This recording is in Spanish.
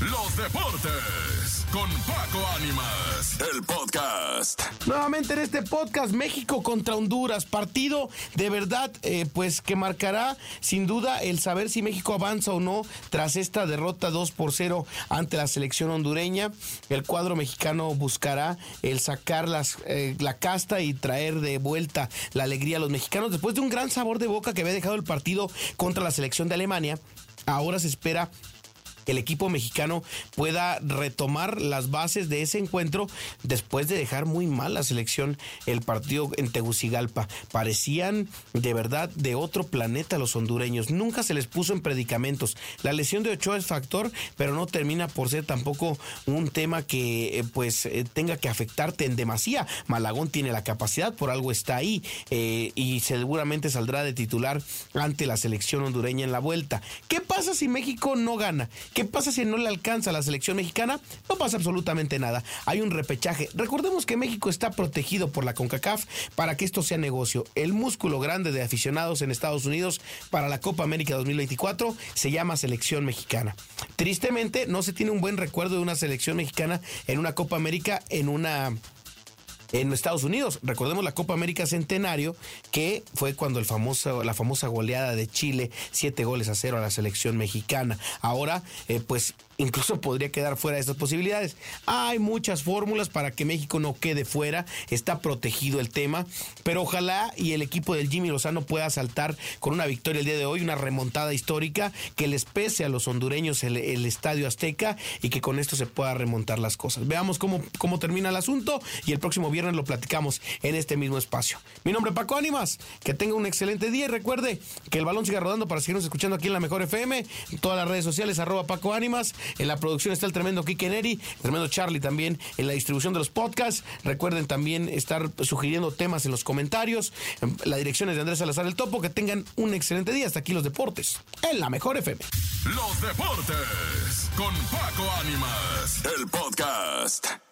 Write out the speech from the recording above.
los deportes con Paco Ánimas, el podcast. Nuevamente en este podcast México contra Honduras, partido de verdad eh, pues que marcará sin duda el saber si México avanza o no tras esta derrota 2 por 0 ante la selección hondureña. El cuadro mexicano buscará el sacar las, eh, la casta y traer de vuelta la alegría a los mexicanos después de un gran sabor de boca que había dejado el partido contra la selección de Alemania. Ahora se espera el equipo mexicano pueda retomar las bases de ese encuentro después de dejar muy mal la selección el partido en Tegucigalpa. Parecían de verdad de otro planeta los hondureños. Nunca se les puso en predicamentos. La lesión de Ochoa es factor, pero no termina por ser tampoco un tema que eh, pues eh, tenga que afectarte en demasía. Malagón tiene la capacidad, por algo está ahí eh, y seguramente saldrá de titular ante la selección hondureña en la vuelta. ¿Qué pasa si México no gana? ¿Qué pasa si no le alcanza a la selección mexicana? No pasa absolutamente nada. Hay un repechaje. Recordemos que México está protegido por la CONCACAF para que esto sea negocio. El músculo grande de aficionados en Estados Unidos para la Copa América 2024 se llama selección mexicana. Tristemente, no se tiene un buen recuerdo de una selección mexicana en una Copa América en una en Estados Unidos. Recordemos la Copa América Centenario, que fue cuando el famoso, la famosa goleada de Chile, siete goles a cero a la selección mexicana. Ahora, eh, pues incluso podría quedar fuera de estas posibilidades. Hay muchas fórmulas para que México no quede fuera, está protegido el tema, pero ojalá y el equipo del Jimmy Lozano pueda saltar con una victoria el día de hoy, una remontada histórica que les pese a los hondureños el, Estadio Azteca y que con esto se pueda remontar las cosas. Veamos cómo, cómo termina el asunto y el próximo viernes lo platicamos en este mismo espacio. Mi nombre es Paco Ánimas, que tenga un excelente día y recuerde que el balón siga rodando para seguirnos escuchando aquí en la Mejor FM, en todas las redes sociales, arroba Paco Ánimas en la producción está el tremendo Kike Neri, el tremendo Charlie también en la distribución de los podcasts. Recuerden también estar sugiriendo temas en los comentarios. La dirección es de Andrés Salazar el Topo. Que tengan un excelente día. Hasta aquí los deportes en la mejor FM. Los deportes con Paco Ánimas, el podcast.